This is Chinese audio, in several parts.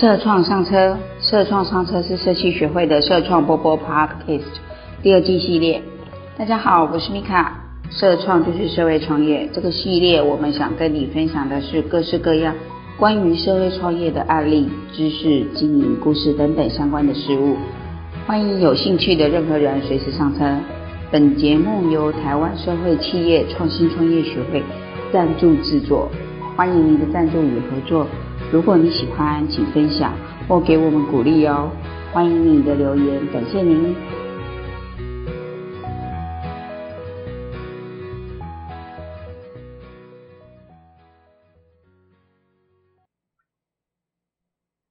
社创上车，社创上车是社企学会的社创波波 Podcast 第二季系列。大家好，我是米卡。社创就是社会创业，这个系列我们想跟你分享的是各式各样关于社会创业的案例、知识、经营故事等等相关的事物。欢迎有兴趣的任何人随时上车。本节目由台湾社会企业创新创业学会赞助制作，欢迎您的赞助与合作。如果你喜欢，请分享或给我们鼓励哦。欢迎你的留言，感谢您。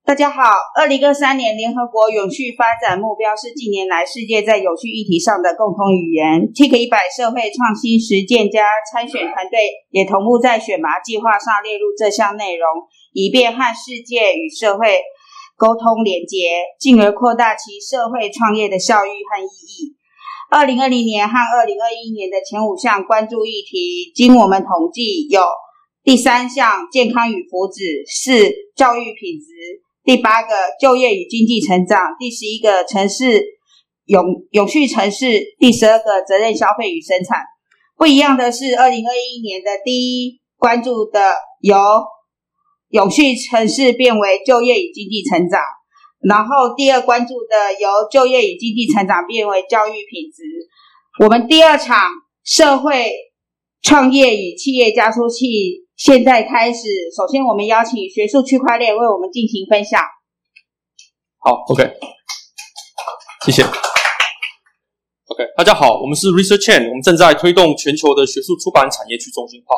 大家好，二零二三年联合国永续发展目标是近年来世界在永续议题上的共同语言。TIC 一百社会创新实践家参选团队也同步在选拔计划上列入这项内容。以便和世界与社会沟通连接，进而扩大其社会创业的效益和意义。二零二零年和二零二一年的前五项关注议题，经我们统计有：第三项健康与福祉，四教育品质，第八个就业与经济成长，第十一个城市永永续城市，第十二个责任消费与生产。不一样的是，二零二一年的第一关注的有。永续城市变为就业与经济成长，然后第二关注的由就业与经济成长变为教育品质。我们第二场社会创业与企业加速器现在开始。首先，我们邀请学术区块链为我们进行分享。好，OK，谢谢。OK，大家好，我们是 Research Chain，我们正在推动全球的学术出版产业去中心化。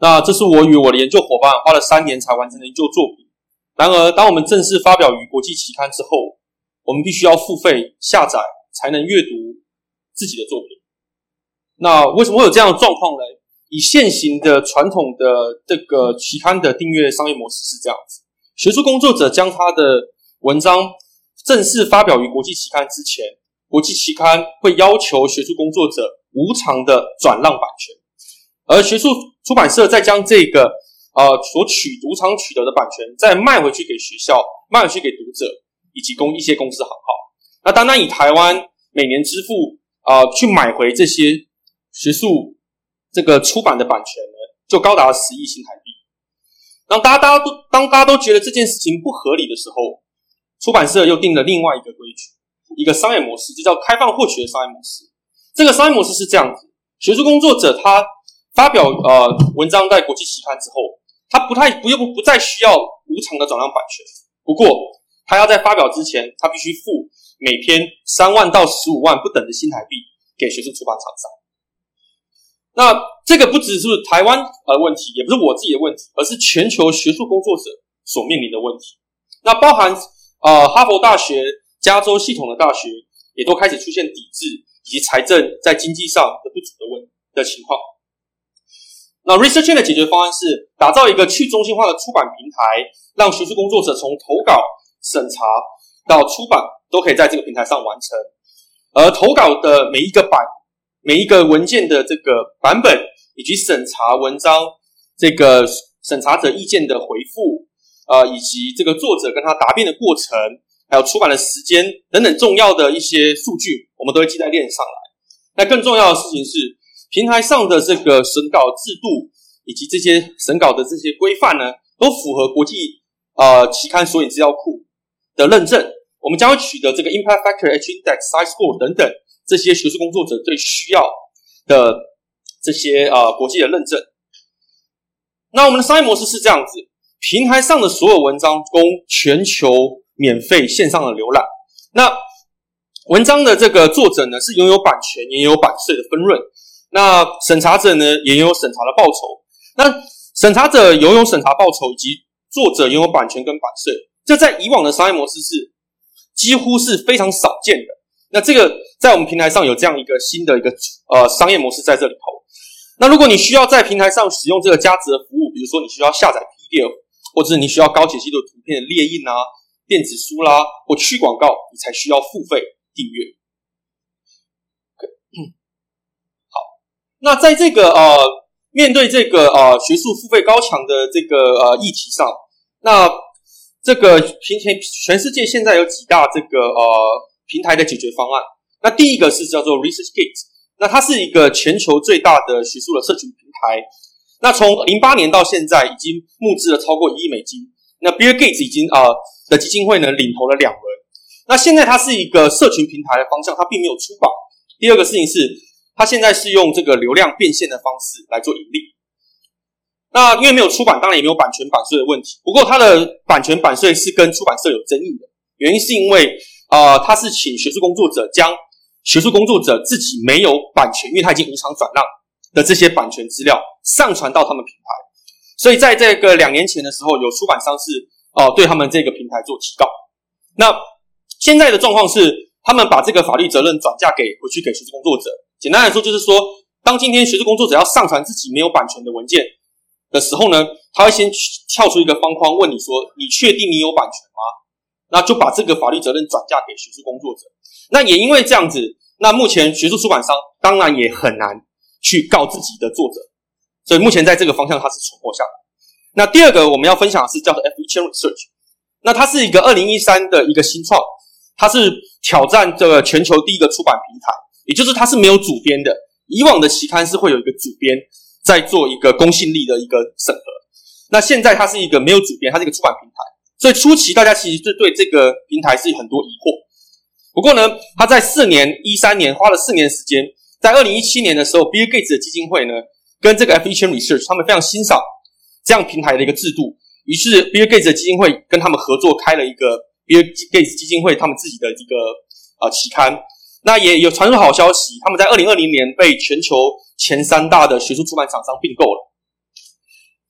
那这是我与我的研究伙伴花了三年才完成的研究作品。然而，当我们正式发表于国际期刊之后，我们必须要付费下载才能阅读自己的作品。那为什么会有这样的状况呢？以现行的传统的这个期刊的订阅商业模式是这样子：学术工作者将他的文章正式发表于国际期刊之前，国际期刊会要求学术工作者无偿的转让版权。而学术出版社再将这个呃所取赌场取得的版权再卖回去给学校，卖回去给读者以及公一些公司行号。那单单以台湾每年支付啊去买回这些学术这个出版的版权呢，就高达十亿新台币。当大家大家都当大家都觉得这件事情不合理的时候，出版社又定了另外一个规矩，一个商业模式，就叫开放获取的商业模式。这个商业模式是这样子：学术工作者他。发表呃文章在国际期刊之后，他不太不用不再需要无偿的转让版权。不过，他要在发表之前，他必须付每篇三万到十五万不等的新台币给学术出版厂商。那这个不只是台湾呃问题，也不是我自己的问题，而是全球学术工作者所面临的问题。那包含呃哈佛大学、加州系统的大学也都开始出现抵制以及财政在经济上的不足的问的情况。那 Research 的解决方案是打造一个去中心化的出版平台，让学术工作者从投稿、审查到出版都可以在这个平台上完成。而投稿的每一个版、每一个文件的这个版本，以及审查文章这个审查者意见的回复，呃，以及这个作者跟他答辩的过程，还有出版的时间等等重要的一些数据，我们都会记在链上来。那更重要的事情是。平台上的这个审稿制度以及这些审稿的这些规范呢，都符合国际呃期刊索引资料库的认证。我们将会取得这个 Impact Factor H Index Size Score 等等这些学术工作者最需要的这些呃国际的认证。那我们的商业模式是这样子：平台上的所有文章供全球免费线上的浏览。那文章的这个作者呢，是拥有版权也有版税的分润。那审查者呢，也有审查的报酬。那审查者拥有审查报酬，以及作者拥有版权跟版税，这在以往的商业模式是几乎是非常少见的。那这个在我们平台上有这样一个新的一个呃商业模式在这里头。那如果你需要在平台上使用这个加值的服务，比如说你需要下载 PDF，或者你需要高解析度图片的列印啊、电子书啦或去广告，你才需要付费订阅。那在这个呃，面对这个呃学术付费高墙的这个呃议题上，那这个平全全世界现在有几大这个呃平台的解决方案。那第一个是叫做 ResearchGate，那它是一个全球最大的学术的社群平台。那从零八年到现在，已经募资了超过一亿美金。那 Bill Gates 已经啊的基金会呢领投了两轮。那现在它是一个社群平台的方向，它并没有出版。第二个事情是，它现在是用这个流量变现的方式来做盈利。那因为没有出版，当然也没有版权版税的问题。不过它的版权版税是跟出版社有争议的，原因是因为呃，它是请学术工作者将学术工作者自己没有版权，因为他已经无偿转让的这些版权资料上传到他们平台，所以在这个两年前的时候，有出版商是哦对他们这个平台做提告。那现在的状况是，他们把这个法律责任转嫁给回去给学术工作者。简单来说，就是说，当今天学术工作者要上传自己没有版权的文件的时候呢，他会先跳出一个方框问你说：“你确定你有版权吗？”那就把这个法律责任转嫁给学术工作者。那也因为这样子，那目前学术出版商当然也很难去告自己的作者，所以目前在这个方向它是存活下来。那第二个我们要分享的是叫做 F 一千 Research，那它是一个二零一三的一个新创，它是挑战这个全球第一个出版平台，也就是它是没有主编的。以往的期刊是会有一个主编在做一个公信力的一个审核，那现在它是一个没有主编，它是一个出版平台，所以初期大家其实是对这个平台是有很多疑惑。不过呢，他在四年一三年花了四年时间，在二零一七年的时候，Bill Gates 的基金会呢，跟这个 F 一千 Research 他们非常欣赏这样平台的一个制度，于是 Bill Gates 的基金会跟他们合作开了一个 Bill Gates 基金会他们自己的一个呃期刊。那也有传出好消息，他们在二零二零年被全球前三大的学术出版厂商并购了。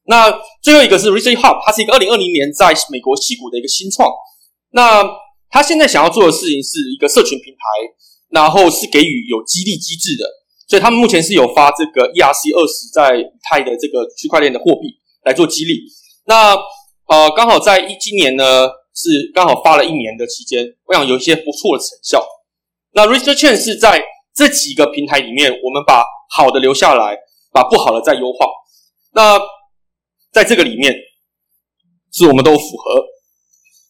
那最后一个是 Research Hub，它是一个二零二零年在美国戏谷的一个新创。那他现在想要做的事情是一个社群平台，然后是给予有激励机制的，所以他们目前是有发这个 ERC 二十在以太的这个区块链的货币来做激励。那呃，刚好在一今年呢是刚好发了一年的期间，我想有一些不错的成效。那 Research Chain 是在这几个平台里面，我们把好的留下来，把不好的再优化。那在这个里面，是我们都符合。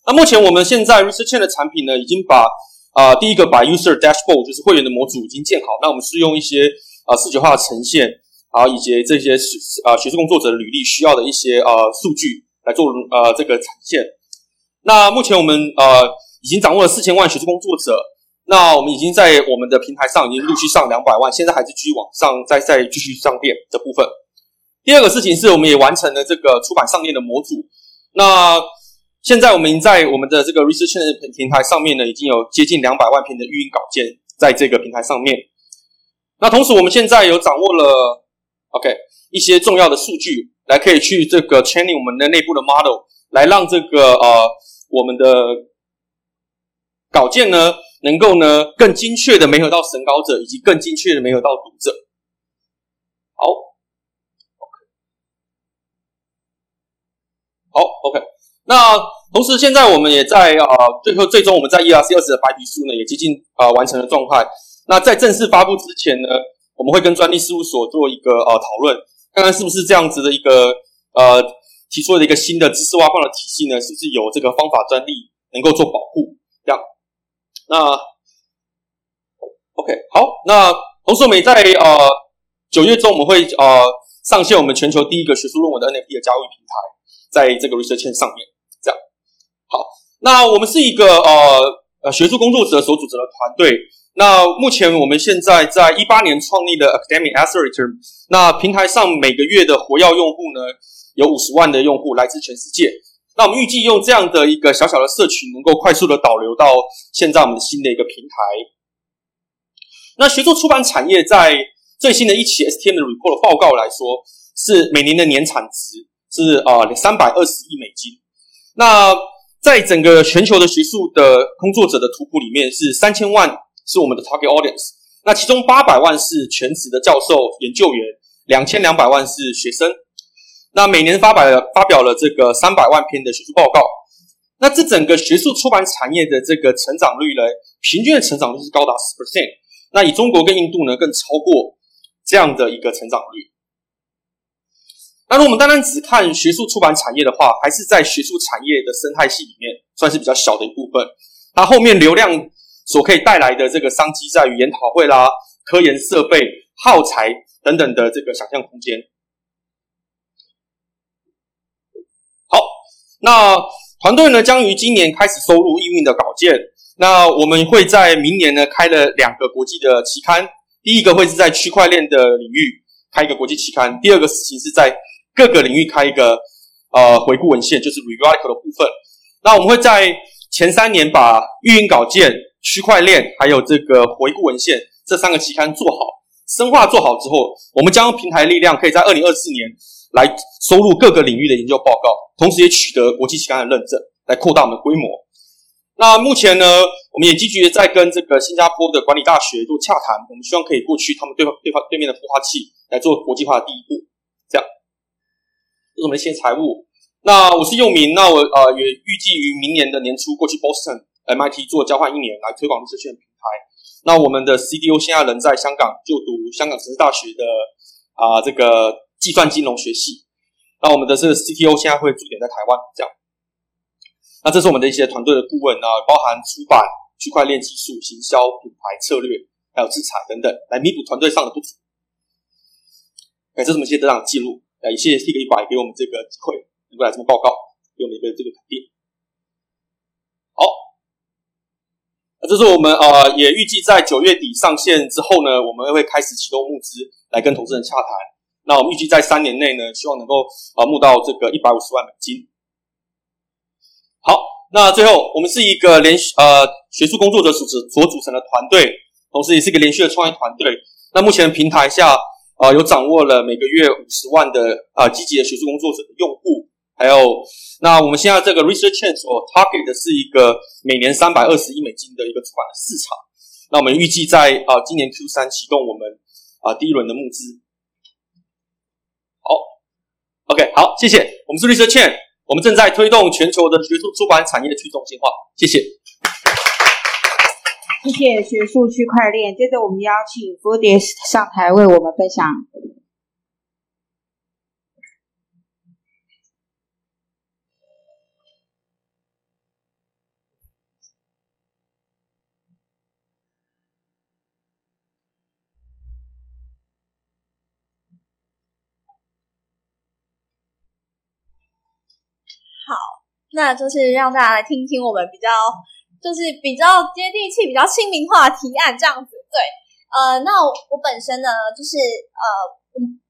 那目前我们现在 Research Chain 的产品呢，已经把啊第一个把 User Dashboard 就是会员的模组已经建好。那我们是用一些啊视觉化的呈现，啊以及这些是啊学术工作者履历需要的一些呃数据来做呃这个呈现。那目前我们呃已经掌握了四千万学术工作者。那我们已经在我们的平台上已经陆续上两百万，现在还是继续往上再再继续上链的部分。第二个事情是我们也完成了这个出版上链的模组。那现在我们在我们的这个 Research 的平台上面呢，已经有接近两百万篇的语音稿件在这个平台上面。那同时，我们现在有掌握了 OK 一些重要的数据，来可以去这个 training 我们的内部的 model，来让这个呃我们的稿件呢，能够呢更精确的媒合到审稿者，以及更精确的媒合到读者。好，OK，好，OK，那。同时，现在我们也在啊，最后最终我们在 ERC 二十的白皮书呢也接近啊完成了状态。那在正式发布之前呢，我们会跟专利事务所做一个呃讨论，看看是不是这样子的一个呃提出的一个新的知识挖矿的体系呢，是不是有这个方法专利能够做保护？这样。那 OK 好，那同时我们也在呃九月中我们会呃上线我们全球第一个学术论文的 NFT 的交易平台，在这个 researching 上面。这样好，那我们是一个呃呃学术工作者所组成的团队。那目前我们现在在一八年创立的 Academic Accelerator，那平台上每个月的活跃用户呢有五十万的用户，来自全世界。那我们预计用这样的一个小小的社群，能够快速的导流到现在我们的新的一个平台。那学术出版产业在最新的一期 STM 的 report 报告来说，是每年的年产值是啊三百二十亿美金。那在整个全球的学术的工作者的图谱里面，是三千万是我们的 target audience，那其中八百万是全职的教授研究员，两千两百万是学生。那每年发表发表了这个三百万篇的学术报告。那这整个学术出版产业的这个成长率呢，平均的成长率是高达十 percent。那以中国跟印度呢，更超过这样的一个成长率。那如果我们单单只看学术出版产业的话，还是在学术产业的生态系里面算是比较小的一部分。它后面流量所可以带来的这个商机，在于研讨会啦、科研设备、耗材等等的这个想象空间。好，那团队呢将于今年开始收录应运的稿件。那我们会在明年呢开了两个国际的期刊，第一个会是在区块链的领域开一个国际期刊，第二个事情是在各个领域开一个呃回顾文献，就是 review article 的部分。那我们会在前三年把运营稿件、区块链还有这个回顾文献这三个期刊做好、深化做好之后，我们将平台力量可以在二零二四年来收录各个领域的研究报告，同时也取得国际期刊的认证，来扩大我们的规模。那目前呢，我们也积极在跟这个新加坡的管理大学做洽谈，我们希望可以过去他们对方对方对面的孵化器来做国际化的第一步。这样，这是我们的一些财务。那我是佑明，那我呃也预计于明年的年初过去 Boston MIT 做交换一年，来推广这些平台。那我们的 CDO 现在人在香港就读香港城市大学的啊这个计算金融学系。那我们的这个 CTO 现在会驻点在台湾，这样。那这是我们的一些团队的顾问啊，包含出版、区块链技术、行销、品牌策略，还有制裁等等，来弥补团队上的不足。哎，这是我们一些得奖记录，也谢谢 T 个一百给我们这个机会。过来这么报告，给我们一个这个肯定。好，那这是我们呃也预计在九月底上线之后呢，我们会开始启动募资来跟投资人洽谈。那我们预计在三年内呢，希望能够呃募到这个一百五十万美金。好，那最后我们是一个连续呃学术工作者组织所组成的团队，同时也是一个连续的创业团队。那目前平台下啊有掌握了每个月五十万的啊积极的学术工作者的用户。还有，那我们现在这个 research chain 所 target 的是一个每年三百二十亿美金的一个出版的市场。那我们预计在啊今年 Q 三启动我们啊第一轮的募资。，OK，好，谢谢。我们是律师倩我们正在推动全球的学术出版产业的去中心化。谢谢。谢谢学术区块链。接着我们邀请 f o o d i s 上台为我们分享。那就是让大家来听听我们比较，就是比较接地气、比较亲民化的提案这样子。对，呃，那我本身呢，就是呃，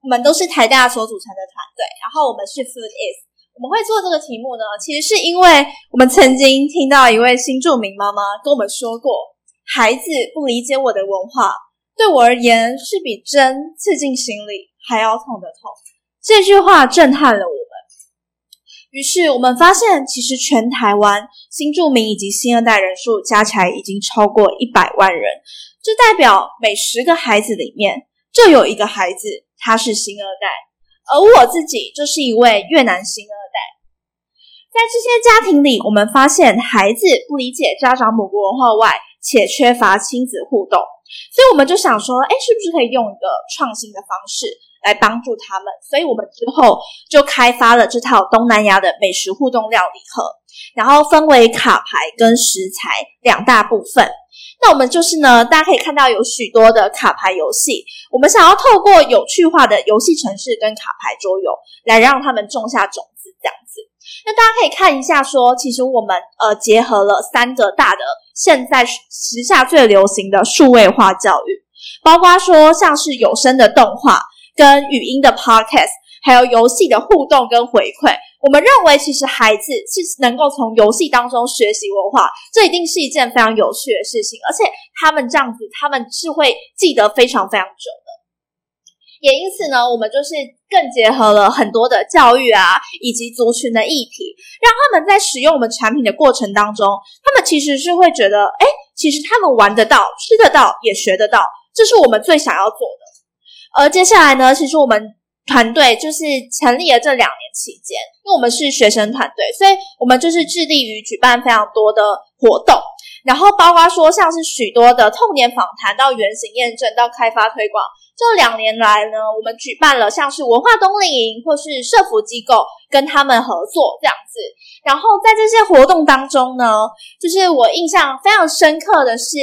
我们都是台大所组成的团队，然后我们是 Food Is，我们会做这个题目呢，其实是因为我们曾经听到一位新著名妈妈跟我们说过，孩子不理解我的文化，对我而言是比针刺进心里还要痛的痛。这句话震撼了我。于是我们发现，其实全台湾新住民以及新二代人数加起来已经超过一百万人。这代表每十个孩子里面就有一个孩子他是新二代，而我自己就是一位越南新二代。在这些家庭里，我们发现孩子不理解家长母国文化外，且缺乏亲子互动，所以我们就想说，哎，是不是可以用一个创新的方式？来帮助他们，所以我们之后就开发了这套东南亚的美食互动料理盒，然后分为卡牌跟食材两大部分。那我们就是呢，大家可以看到有许多的卡牌游戏，我们想要透过有趣化的游戏城市跟卡牌桌游，来让他们种下种子，这样子。那大家可以看一下，说其实我们呃结合了三个大的现在时下最流行的数位化教育，包括说像是有声的动画。跟语音的 podcast，还有游戏的互动跟回馈，我们认为其实孩子是能够从游戏当中学习文化，这一定是一件非常有趣的事情，而且他们这样子，他们是会记得非常非常久的。也因此呢，我们就是更结合了很多的教育啊，以及族群的议题，让他们在使用我们产品的过程当中，他们其实是会觉得，哎，其实他们玩得到、吃得到、也学得到，这是我们最想要做的。而接下来呢，其实我们团队就是成立了这两年期间，因为我们是学生团队，所以我们就是致力于举办非常多的活动。然后包括说像是许多的痛点访谈到原型验证到开发推广，这两年来呢，我们举办了像是文化冬令营或是社服机构跟他们合作这样子。然后在这些活动当中呢，就是我印象非常深刻的是，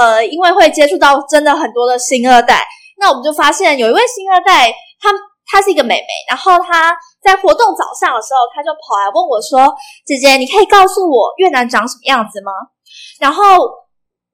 呃，因为会接触到真的很多的新二代，那我们就发现有一位新二代，她她是一个美眉，然后她在活动早上的时候，她就跑来问我说：“姐姐，你可以告诉我越南长什么样子吗？”然后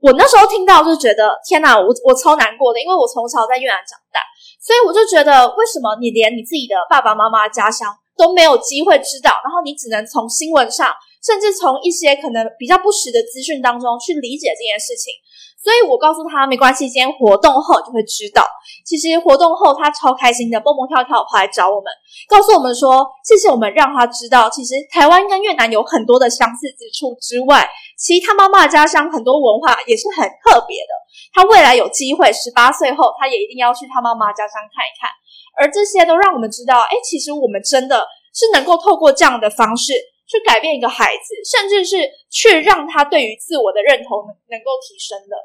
我那时候听到就觉得天哪，我我超难过的，因为我从小在越南长大，所以我就觉得为什么你连你自己的爸爸妈妈家乡都没有机会知道，然后你只能从新闻上，甚至从一些可能比较不实的资讯当中去理解这件事情。所以我告诉他没关系，今天活动后就会知道。其实活动后他超开心的，蹦蹦跳跳跑来找我们，告诉我们说谢谢我们让他知道，其实台湾跟越南有很多的相似之处之外，其实他妈妈家乡很多文化也是很特别的。他未来有机会十八岁后，他也一定要去他妈妈家乡看一看。而这些都让我们知道，哎，其实我们真的是能够透过这样的方式去改变一个孩子，甚至是去让他对于自我的认同能够提升的。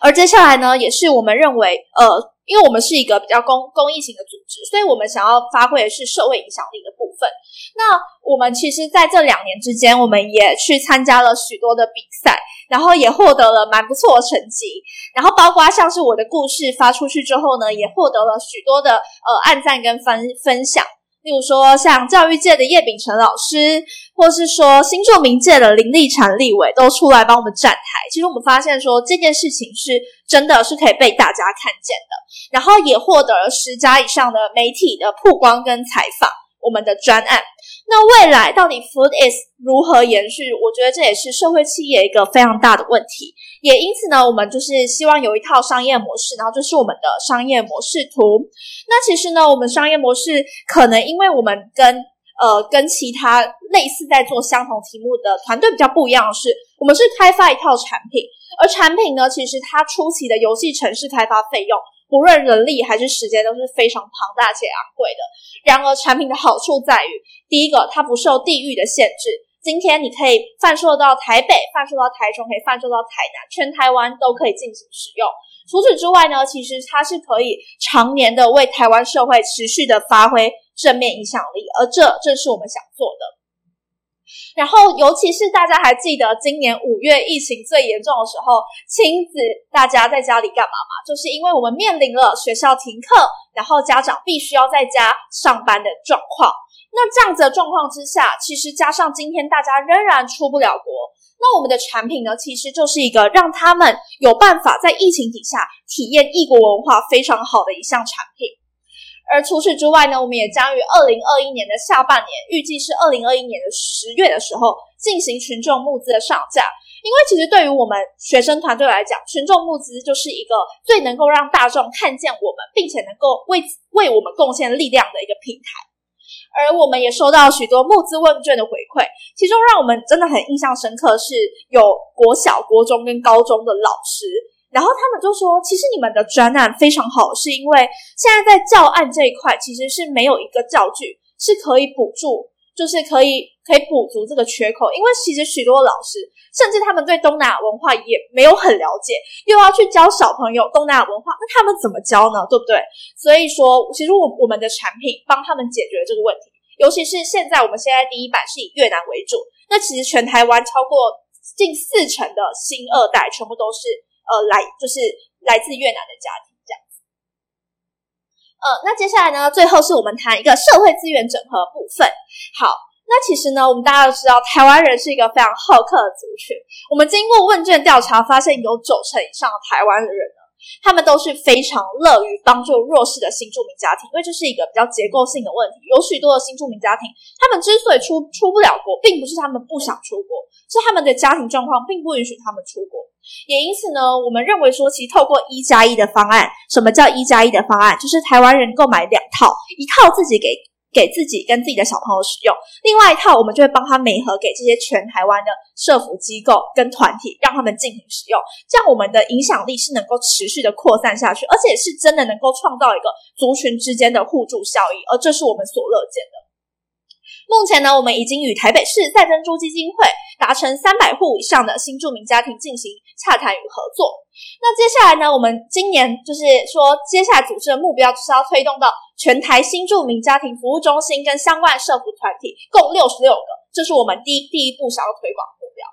而接下来呢，也是我们认为，呃，因为我们是一个比较公公益型的组织，所以我们想要发挥的是社会影响力的部分。那我们其实在这两年之间，我们也去参加了许多的比赛，然后也获得了蛮不错的成绩。然后包括像是我的故事发出去之后呢，也获得了许多的呃按赞跟分分享。例如说，像教育界的叶秉成老师，或是说新著名界的林立产立委，都出来帮我们站台。其实我们发现说，这件事情是真的是可以被大家看见的，然后也获得了十家以上的媒体的曝光跟采访。我们的专案，那未来到底 Food is 如何延续？我觉得这也是社会企业一个非常大的问题。也因此呢，我们就是希望有一套商业模式，然后这是我们的商业模式图。那其实呢，我们商业模式可能因为我们跟呃跟其他类似在做相同题目的团队比较不一样的是，我们是开发一套产品，而产品呢，其实它初期的游戏城市开发费用。无论人力还是时间都是非常庞大且昂贵的。然而，产品的好处在于，第一个，它不受地域的限制。今天你可以贩售到台北，贩售到台中，可以贩售到台南，全台湾都可以进行使用。除此之外呢，其实它是可以常年的为台湾社会持续的发挥正面影响力，而这正是我们想做的。然后，尤其是大家还记得今年五月疫情最严重的时候，亲子大家在家里干嘛吗？就是因为我们面临了学校停课，然后家长必须要在家上班的状况。那这样子的状况之下，其实加上今天大家仍然出不了国，那我们的产品呢，其实就是一个让他们有办法在疫情底下体验异国文化非常好的一项产品。而除此之外呢，我们也将于二零二一年的下半年，预计是二零二一年的十月的时候进行群众募资的上架。因为其实对于我们学生团队来讲，群众募资就是一个最能够让大众看见我们，并且能够为为我们贡献力量的一个平台。而我们也收到许多募资问卷的回馈，其中让我们真的很印象深刻，是有国小、国中跟高中的老师。然后他们就说，其实你们的专案非常好，是因为现在在教案这一块其实是没有一个教具是可以补助，就是可以可以补足这个缺口。因为其实许多老师甚至他们对东南亚文化也没有很了解，又要去教小朋友东南亚文化，那他们怎么教呢？对不对？所以说，其实我我们的产品帮他们解决这个问题，尤其是现在我们现在第一版是以越南为主，那其实全台湾超过近四成的新二代全部都是。呃，来就是来自越南的家庭这样子。呃，那接下来呢，最后是我们谈一个社会资源整合部分。好，那其实呢，我们大家都知道，台湾人是一个非常好客的族群。我们经过问卷调查，发现有九成以上的台湾的人呢，他们都是非常乐于帮助弱势的新住民家庭，因为这是一个比较结构性的问题。有许多的新住民家庭，他们之所以出出不了国，并不是他们不想出国，是他们的家庭状况并不允许他们出国。也因此呢，我们认为说，其实透过一加一的方案，什么叫一加一的方案？就是台湾人购买两套，一套自己给给自己跟自己的小朋友使用，另外一套我们就会帮他美合给这些全台湾的社服机构跟团体，让他们进行使用。这样我们的影响力是能够持续的扩散下去，而且是真的能够创造一个族群之间的互助效益，而这是我们所乐见的。目前呢，我们已经与台北市再生猪基金会达成三百户以上的新住民家庭进行洽谈与合作。那接下来呢，我们今年就是说，接下来组织的目标就是要推动到全台新住民家庭服务中心跟相关社服团体共六十六个，这是我们第一第一步想要推广目标。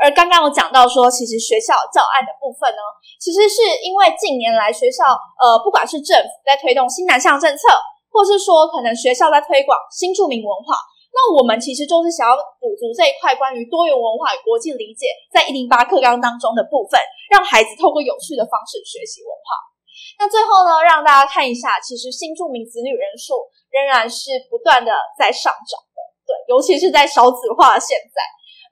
而刚刚我讲到说，其实学校教案的部分呢，其实是因为近年来学校呃，不管是政府在推动新南向政策，或是说可能学校在推广新住民文化。那我们其实就是想要补足这一块关于多元文化与国际理解，在一零八课纲当中的部分，让孩子透过有趣的方式学习文化。那最后呢，让大家看一下，其实新住民子女人数仍然是不断的在上涨的，对，尤其是在少子化现在。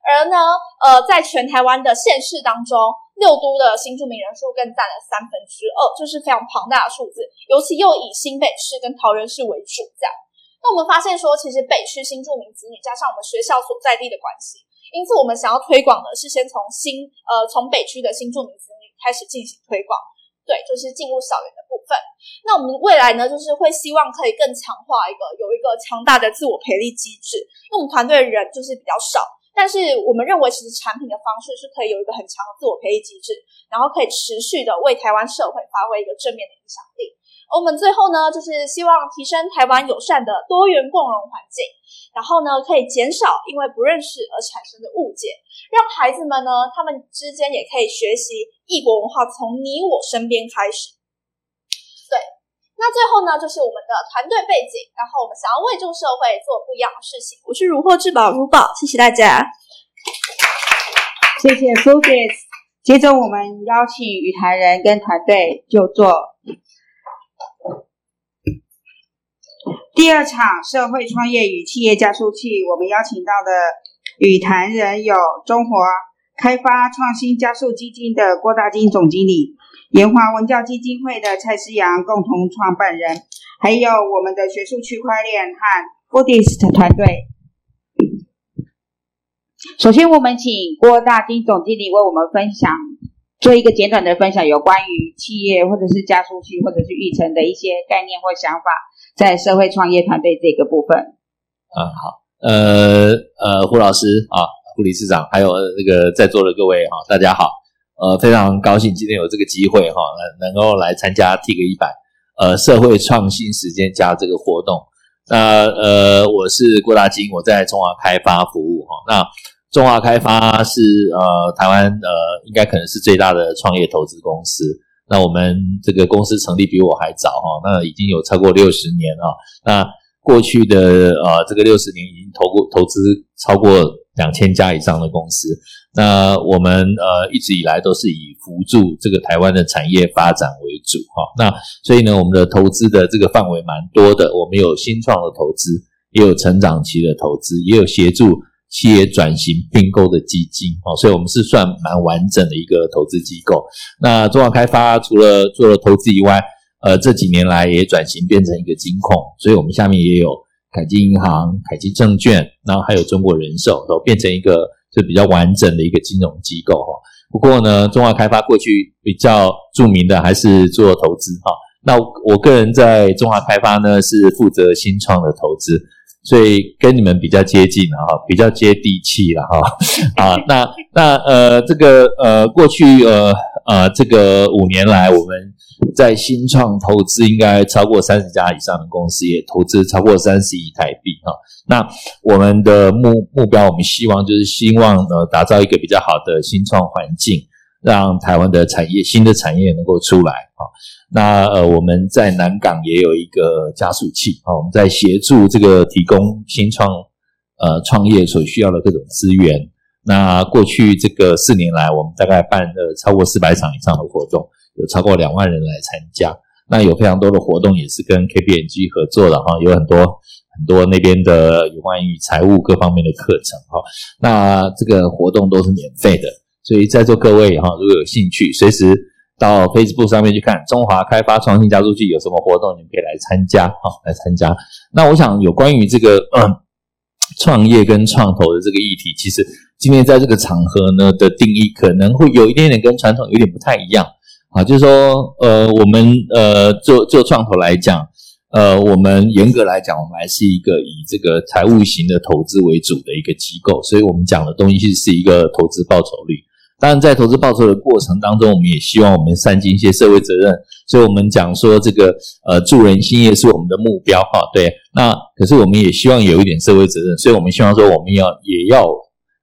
而呢，呃，在全台湾的县市当中，六都的新住民人数更占了三分之二，这是非常庞大的数字，尤其又以新北市跟桃园市为主，这样。那我们发现说，其实北区新住民子女加上我们学校所在地的关系，因此我们想要推广的是先从新呃从北区的新住民子女开始进行推广，对，就是进入校园的部分。那我们未来呢，就是会希望可以更强化一个有一个强大的自我培力机制，因为我们团队的人就是比较少，但是我们认为其实产品的方式是可以有一个很强的自我培育机制，然后可以持续的为台湾社会发挥一个正面的影响力。我们最后呢，就是希望提升台湾友善的多元共融环境，然后呢，可以减少因为不认识而产生的误解，让孩子们呢，他们之间也可以学习异国文化，从你我身边开始。对，那最后呢，就是我们的团队背景，然后我们想要为这个社会做不一样的事情。我是如获至宝如宝，谢谢大家。谢谢 f o c u s 接着我们邀请语台人跟团队就坐。第二场社会创业与企业加速器，我们邀请到的与谈人有中华开发创新加速基金的郭大金总经理，研华文教基金会的蔡思阳共同创办人，还有我们的学术区块链和 Buddhist 团队。首先，我们请郭大金总经理为我们分享，做一个简短的分享，有关于企业或者是加速器或者是育成的一些概念或想法。在社会创业团队这个部分，啊好，呃呃，胡老师啊，胡理事长，还有那个在座的各位哈，大家好，呃，非常高兴今天有这个机会哈，能够来参加 T 个一百，呃，社会创新时间加这个活动。那呃，我是郭大金，我在中华开发服务哈。那中华开发是呃台湾呃应该可能是最大的创业投资公司。那我们这个公司成立比我还早哈，那已经有超过六十年了。那过去的呃这个六十年已经投过投资超过两千家以上的公司。那我们呃一直以来都是以辅助这个台湾的产业发展为主哈。那所以呢，我们的投资的这个范围蛮多的。我们有新创的投资，也有成长期的投资，也有协助。企业转型并购的基金哦，所以我们是算蛮完整的一个投资机构。那中华开发除了做了投资以外，呃，这几年来也转型变成一个金控，所以我们下面也有凯基银行、凯基证券，然后还有中国人寿，都变成一个就比较完整的一个金融机构哈。不过呢，中华开发过去比较著名的还是做投资哈。那我个人在中华开发呢，是负责新创的投资。所以跟你们比较接近了哈，比较接地气了哈啊，那那呃这个呃过去呃呃这个五年来，我们在新创投资应该超过三十家以上的公司，也投资超过三十亿台币哈。那我们的目目标，我们希望就是希望呃打造一个比较好的新创环境，让台湾的产业新的产业能够出来啊。那呃，我们在南港也有一个加速器啊，我们在协助这个提供新创呃创业所需要的各种资源。那过去这个四年来，我们大概办了超过四百场以上的活动，有超过两万人来参加。那有非常多的活动也是跟 KPMG 合作的哈，有很多很多那边的有关于财务各方面的课程哈。那这个活动都是免费的，所以在座各位哈，如果有兴趣，随时。到 Facebook 上面去看中华开发创新加速器有什么活动，你们可以来参加，哈来参加。那我想有关于这个嗯创业跟创投的这个议题，其实今天在这个场合呢的定义可能会有一点点跟传统有点不太一样啊，就是说呃我们呃做做创投来讲，呃，我们严格来讲，我们还是一个以这个财务型的投资为主的一个机构，所以我们讲的东西是一个投资报酬率。当然，在投资报酬的过程当中，我们也希望我们善尽一些社会责任。所以，我们讲说这个呃助人兴业是我们的目标哈。对，那可是我们也希望有一点社会责任，所以我们希望说我们要也要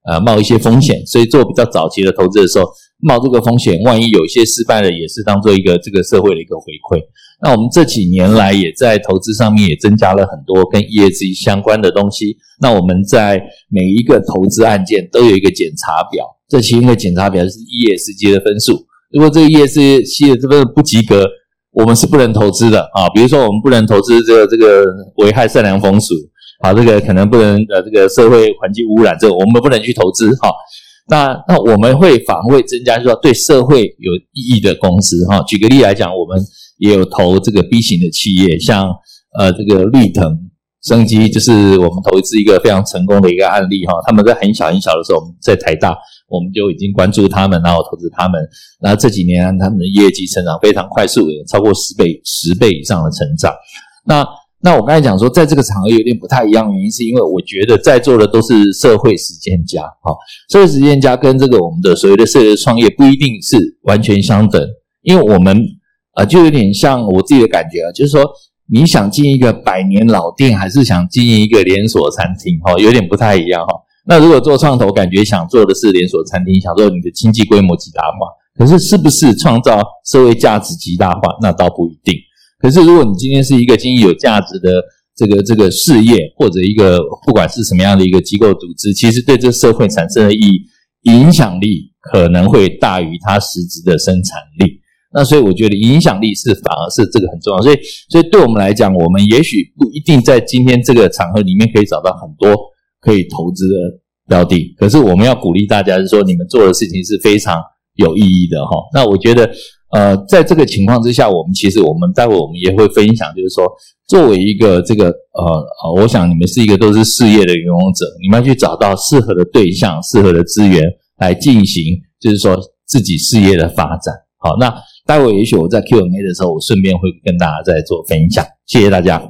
呃冒一些风险。所以做比较早期的投资的时候，冒这个风险，万一有一些失败了，也是当做一个这个社会的一个回馈。那我们这几年来也在投资上面也增加了很多跟 ESG 相关的东西。那我们在每一个投资案件都有一个检查表。这其中一个检查表是 ESG 的分数，如果这个 ESG 的这个不及格，我们是不能投资的啊。比如说，我们不能投资这个这个危害善良风俗啊，这个可能不能呃这个社会环境污染，这个我们不能去投资哈。那那我们会反会增加，就说对社会有意义的公司哈。举个例来讲，我们也有投这个 B 型的企业，像呃这个绿藤生机，就是我们投资一个非常成功的一个案例哈。他们在很小很小的时候，我们在台大。我们就已经关注他们，然后投资他们。那这几年他们的业绩成长非常快速，有超过十倍、十倍以上的成长。那那我刚才讲说，在这个场合有点不太一样，原因是因为我觉得在座的都是社会实践家，哈，社会实践家跟这个我们的所谓的社会创业不一定是完全相等，因为我们啊，就有点像我自己的感觉啊，就是说你想进一个百年老店，还是想经营一个连锁餐厅，哈，有点不太一样，哈。那如果做创投，感觉想做的是连锁餐厅，想做你的经济规模极大化，可是是不是创造社会价值极大化，那倒不一定。可是如果你今天是一个经济有价值的这个这个事业，或者一个不管是什么样的一个机构组织，其实对这社会产生的意义影响力可能会大于它实质的生产力。那所以我觉得影响力是反而是这个很重要。所以所以对我们来讲，我们也许不一定在今天这个场合里面可以找到很多。可以投资的标的，可是我们要鼓励大家是说，你们做的事情是非常有意义的哈。那我觉得，呃，在这个情况之下，我们其实我们待会我们也会分享，就是说，作为一个这个呃，我想你们是一个都是事业的拥有者，你们要去找到适合的对象、适合的资源来进行，就是说自己事业的发展。好，那待会也许我在 Q&A 的时候，我顺便会跟大家再做分享。谢谢大家。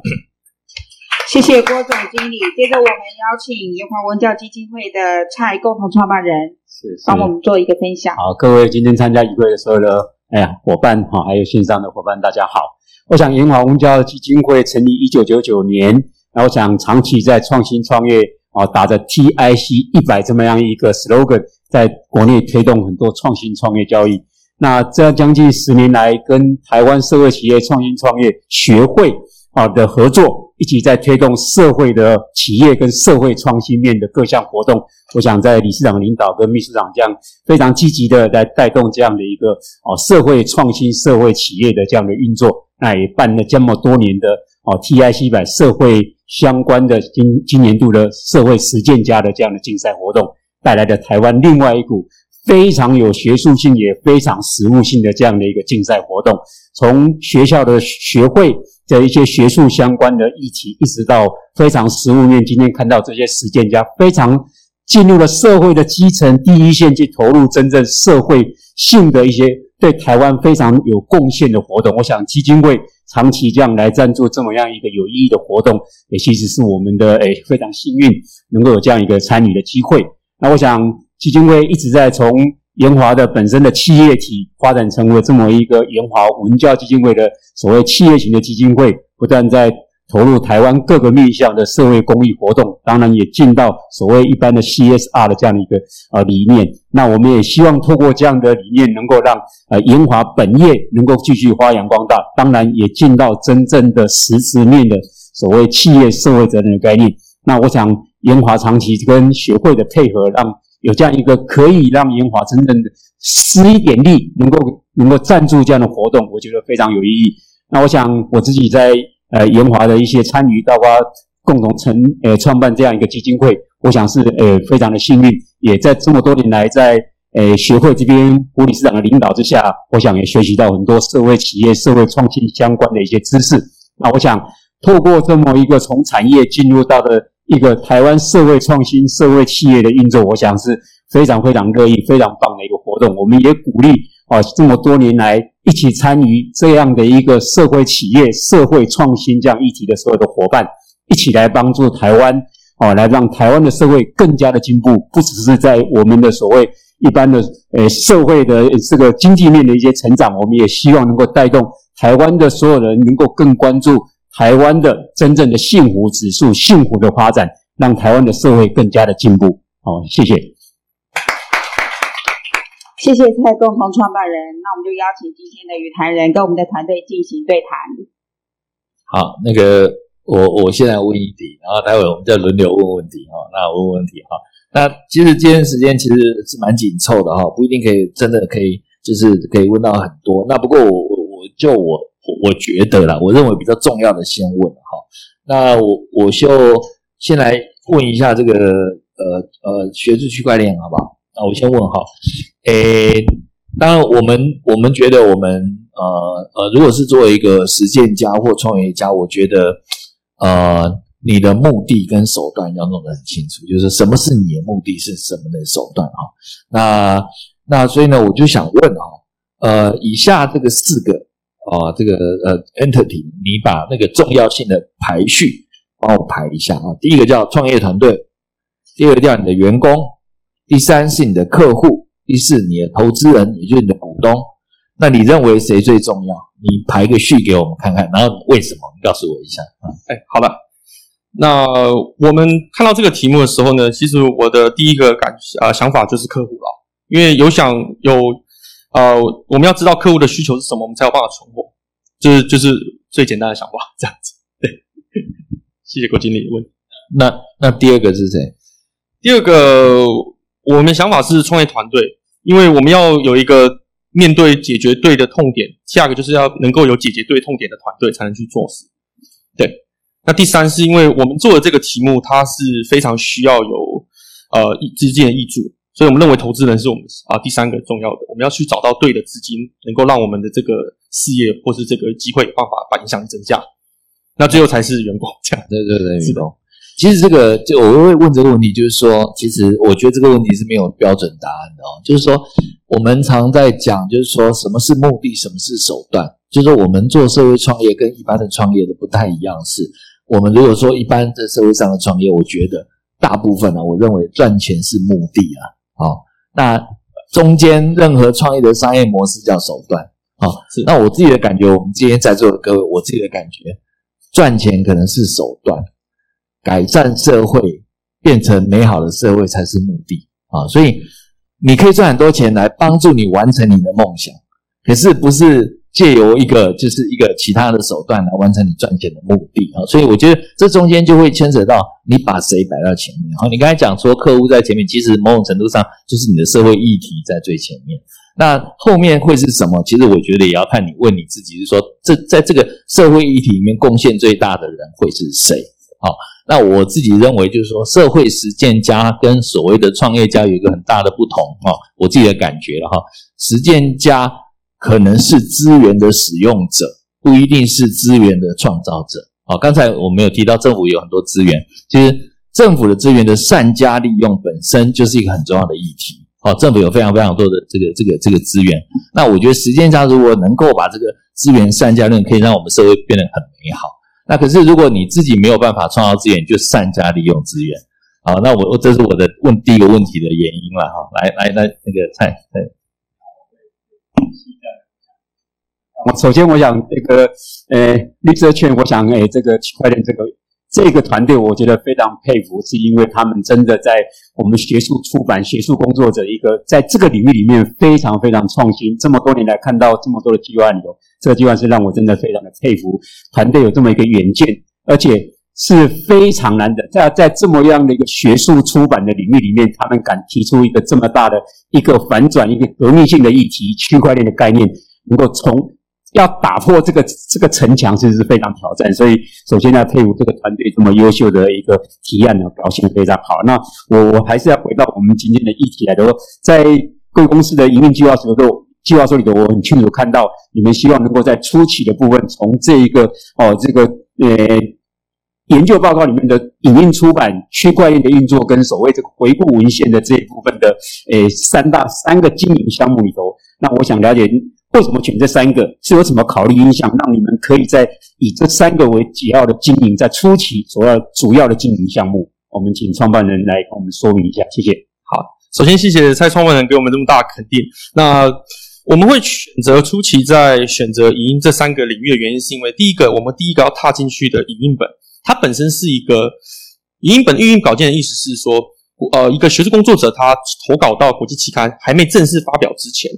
谢谢郭总经理。接着，我们邀请炎华文教基金会的蔡共同创办人，是帮我们做一个分享。好，各位今天参加议会的所有的哎呀伙伴哈，还有线上的伙伴，大家好。我想炎华文教基金会成立一九九九年，那我想长期在创新创业啊，打着 TIC 一百这么样一个 slogan，在国内推动很多创新创业交易。那这样将近十年来，跟台湾社会企业创新创业学会啊的合作。一起在推动社会的企业跟社会创新面的各项活动，我想在理事长领导跟秘书长这样非常积极的来带动这样的一个哦社会创新社会企业的这样的运作，那也办了这么多年的哦 TIC 百社会相关的今今年度的社会实践家的这样的竞赛活动，带来的台湾另外一股非常有学术性也非常实务性的这样的一个竞赛活动，从学校的学会。的一些学术相关的议题，一直到非常实务面。今天看到这些实践家非常进入了社会的基层第一线，去投入真正社会性的一些对台湾非常有贡献的活动。我想基金会长期这样来赞助这么样一个有意义的活动，也其实是我们的诶非常幸运，能够有这样一个参与的机会。那我想基金会一直在从。研华的本身的企业体发展成为这么一个研华文教基金会的所谓企业型的基金会，不断在投入台湾各个面向的社会公益活动，当然也进到所谓一般的 CSR 的这样的一个呃理念。那我们也希望透过这样的理念，能够让呃研华本业能够继续发扬光大，当然也进到真正的实质面的所谓企业社会责任的概念。那我想研华长期跟学会的配合，让有这样一个可以让烟华真正的施一点力，能够能够赞助这样的活动，我觉得非常有意义。那我想我自己在呃烟华的一些参与，包括共同成呃创办这样一个基金会，我想是呃非常的幸运，也在这么多年来在呃学会这边胡理事长的领导之下，我想也学习到很多社会企业、社会创新相关的一些知识。那我想透过这么一个从产业进入到的。一个台湾社会创新、社会企业的运作，我想是非常非常乐意、非常棒的一个活动。我们也鼓励啊，这么多年来一起参与这样的一个社会企业、社会创新这样议题的所有的伙伴，一起来帮助台湾哦，来让台湾的社会更加的进步，不只是在我们的所谓一般的呃社会的这个经济面的一些成长，我们也希望能够带动台湾的所有人能够更关注台湾的真正的幸福指数、幸福的发展，让台湾的社会更加的进步。好，谢谢。谢谢蔡共同创办人，那我们就邀请今天的语谈人跟我们的团队进行对谈。好，那个我我现在问一题，然后待会我们再轮流问问题哈。那我问问题哈。那其实今天时间其实是蛮紧凑的哈，不一定可以真的可以就是可以问到很多。那不过我我我就我我觉得啦，我认为比较重要的先问哈。那我我就先来问一下这个呃呃学术区块链好不好？那我先问哈，诶，当然我们我们觉得我们呃呃，如果是作为一个实践家或创业家，我觉得呃，你的目的跟手段要弄得很清楚，就是什么是你的目的，是什么的手段哈。那那所以呢，我就想问哈，呃，以下这个四个啊，这个呃 entity，你把那个重要性的排序帮我排一下啊。第一个叫创业团队，第二个叫你的员工。第三是你的客户，第四你的投资人，也就是你的股东。那你认为谁最重要？你排个序给我们看看，然后为什么？你告诉我一下啊。哎，好了，那我们看到这个题目的时候呢，其实我的第一个感啊想法就是客户了，因为有想有呃，我们要知道客户的需求是什么，我们才有办法存活，就是就是最简单的想法 这样子。对，谢谢郭经理问。那那第二个是谁？第二个。我们想法是创业团队，因为我们要有一个面对解决对的痛点，下一个就是要能够有解决对痛点的团队才能去做事。对，那第三是因为我们做的这个题目，它是非常需要有呃资金的益助，所以我们认为投资人是我们啊第三个重要的，我们要去找到对的资金，能够让我们的这个事业或是这个机会有办法把影响力增加。那最后才是员工这样。对对对，员工。其实这个就我会问这个问题，就是说，其实我觉得这个问题是没有标准答案的哦。就是说，我们常在讲，就是说什么是目的，什么是手段。就是说，我们做社会创业跟一般的创业的不太一样，是我们如果说一般在社会上的创业，我觉得大部分呢，我认为赚钱是目的啊。好，那中间任何创业的商业模式叫手段。好，是那我自己的感觉，我们今天在座的各位，我自己的感觉，赚钱可能是手段。改善社会，变成美好的社会才是目的啊！所以你可以赚很多钱来帮助你完成你的梦想，可是不是借由一个就是一个其他的手段来完成你赚钱的目的啊！所以我觉得这中间就会牵扯到你把谁摆到前面。好，你刚才讲说客户在前面，其实某种程度上就是你的社会议题在最前面。那后面会是什么？其实我觉得也要看你问你自己，是说这在这个社会议题里面贡献最大的人会是谁？好。那我自己认为，就是说，社会实践家跟所谓的创业家有一个很大的不同哈。我自己的感觉了哈，实践家可能是资源的使用者，不一定是资源的创造者。好，刚才我们有提到政府有很多资源，其实政府的资源的善加利用本身就是一个很重要的议题。好，政府有非常非常多的这个这个这个资源。那我觉得实践上如果能够把这个资源善加利用，可以让我们社会变得很美好。那可是，如果你自己没有办法创造资源，就善加利用资源。好，那我我这是我的问第一个问题的原因了哈。来来来，那个蔡蔡。首先我想这个呃绿色圈，我想诶这个区块链这个。这个团队我觉得非常佩服，是因为他们真的在我们学术出版、学术工作者一个在这个领域里面非常非常创新。这么多年来看到这么多的计划里头，这个计划是让我真的非常的佩服。团队有这么一个远见，而且是非常难的，在在这么样的一个学术出版的领域里面，他们敢提出一个这么大的一个反转、一个革命性的议题——区块链的概念，能够从。要打破这个这个城墙，其实是非常挑战。所以，首先要佩服这个团队这么优秀的一个提案呢，表现非常好。那我我还是要回到我们今天的议题来说，在贵公司的营运计划书都计划书里头，我很清楚看到，你们希望能够在初期的部分，从这一个哦这个呃研究报告里面的影音出版、区块链的运作跟所谓这个回顾文献的这一部分的，诶，三大三个经营项目里头，那我想了解为什么选这三个，是有什么考虑影响，让你们可以在以这三个为主要的经营，在初期主要主要的经营项目，我们请创办人来跟我们说明一下，谢谢。好，首先谢谢蔡创办人给我们这么大的肯定。那我们会选择初期在选择影音这三个领域的原因，是因为第一个，我们第一个要踏进去的影音本。它本身是一个影音本运营稿件的意思是说，呃，一个学术工作者他投稿到国际期刊还没正式发表之前，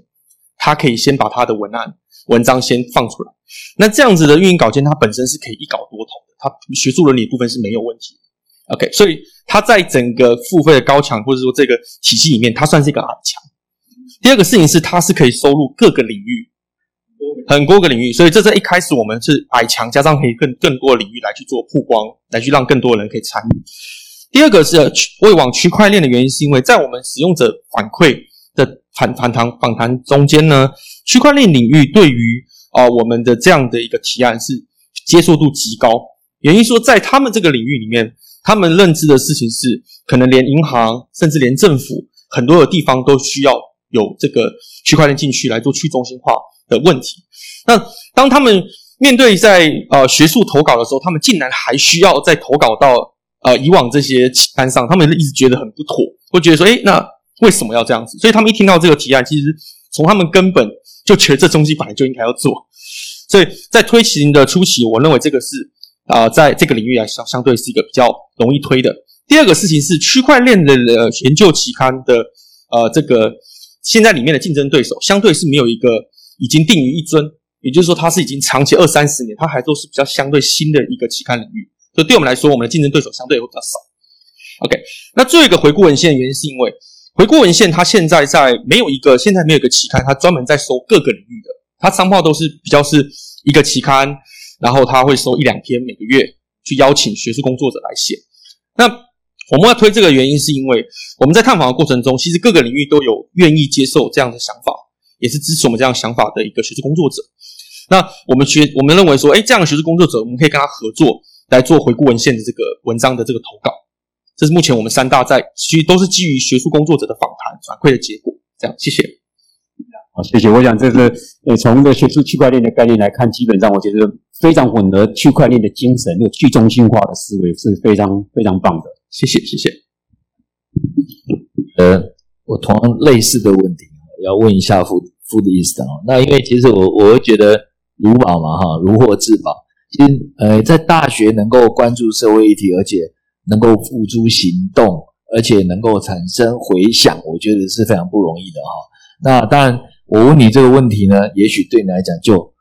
他可以先把他的文案文章先放出来。那这样子的运营稿件，它本身是可以一稿多投的，它学术伦理部分是没有问题的。OK，所以它在整个付费的高墙或者说这个体系里面，它算是一个矮墙。第二个事情是，它是可以收录各个领域。很多个领域，所以这在一开始我们是矮墙，加上可以更更多的领域来去做曝光，来去让更多人可以参与。第二个是为往区块链的原因，是因为在我们使用者反馈的访访谈访谈中间呢，区块链领域对于啊我们的这样的一个提案是接受度极高。原因说在他们这个领域里面，他们认知的事情是，可能连银行甚至连政府很多的地方都需要有这个区块链进去来做去中心化的问题。那当他们面对在呃学术投稿的时候，他们竟然还需要再投稿到呃以往这些期刊上，他们一直觉得很不妥，会觉得说，诶，那为什么要这样子？所以他们一听到这个提案，其实从他们根本就觉得这东西本来就应该要做。所以在推行的初期，我认为这个是啊，在这个领域来相相对是一个比较容易推的。第二个事情是区块链的呃研究期刊的呃这个现在里面的竞争对手，相对是没有一个已经定于一尊。也就是说，它是已经长期二三十年，它还都是比较相对新的一个期刊领域，所以对我们来说，我们的竞争对手相对会比较少。OK，那最后一个回顾文献的原因，是因为回顾文献它现在在没有一个现在没有一个期刊，它专门在收各个领域的，它商报都是比较是一个期刊，然后它会收一两篇每个月去邀请学术工作者来写。那我们要推这个原因，是因为我们在探访的过程中，其实各个领域都有愿意接受这样的想法，也是支持我们这样想法的一个学术工作者。那我们学，我们认为说，哎，这样的学术工作者，我们可以跟他合作来做回顾文献的这个文章的这个投稿。这是目前我们三大在其实都是基于学术工作者的访谈反馈的结果。这样，谢谢。好，谢谢。我想这是呃，从这学术区块链的概念来看，基本上我觉得非常吻合区块链的精神，那个去中心化的思维是非常非常棒的。谢谢，谢谢。呃，我同样类似的问题要问一下傅傅的意思啊。那因为其实我我会觉得。如宝嘛，哈，如获至宝。其实，呃，在大学能够关注社会议题，而且能够付诸行动，而且能够产生回响，我觉得是非常不容易的，哈。那当然，我问你这个问题呢，也许对你来讲就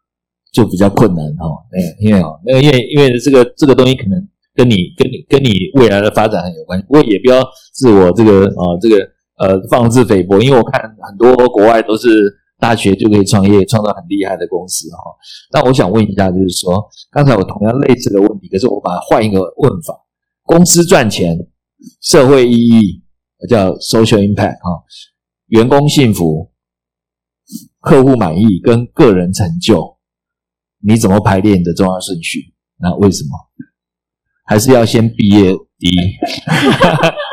就比较困难，哈。哎，因为哦，那个因为因为这个这个东西可能跟你跟你跟你未来的发展很有关系。不过也不要自我这个啊这个呃放自菲薄，因为我看很多国外都是。大学就可以创业，创造很厉害的公司哈。那我想问一下，就是说，刚才我同样类似的问题，可是我把它换一个问法：公司赚钱、社会意义，叫 social impact 哈，员工幸福、客户满意跟个人成就，你怎么排列你的重要顺序？那为什么？还是要先毕业第一？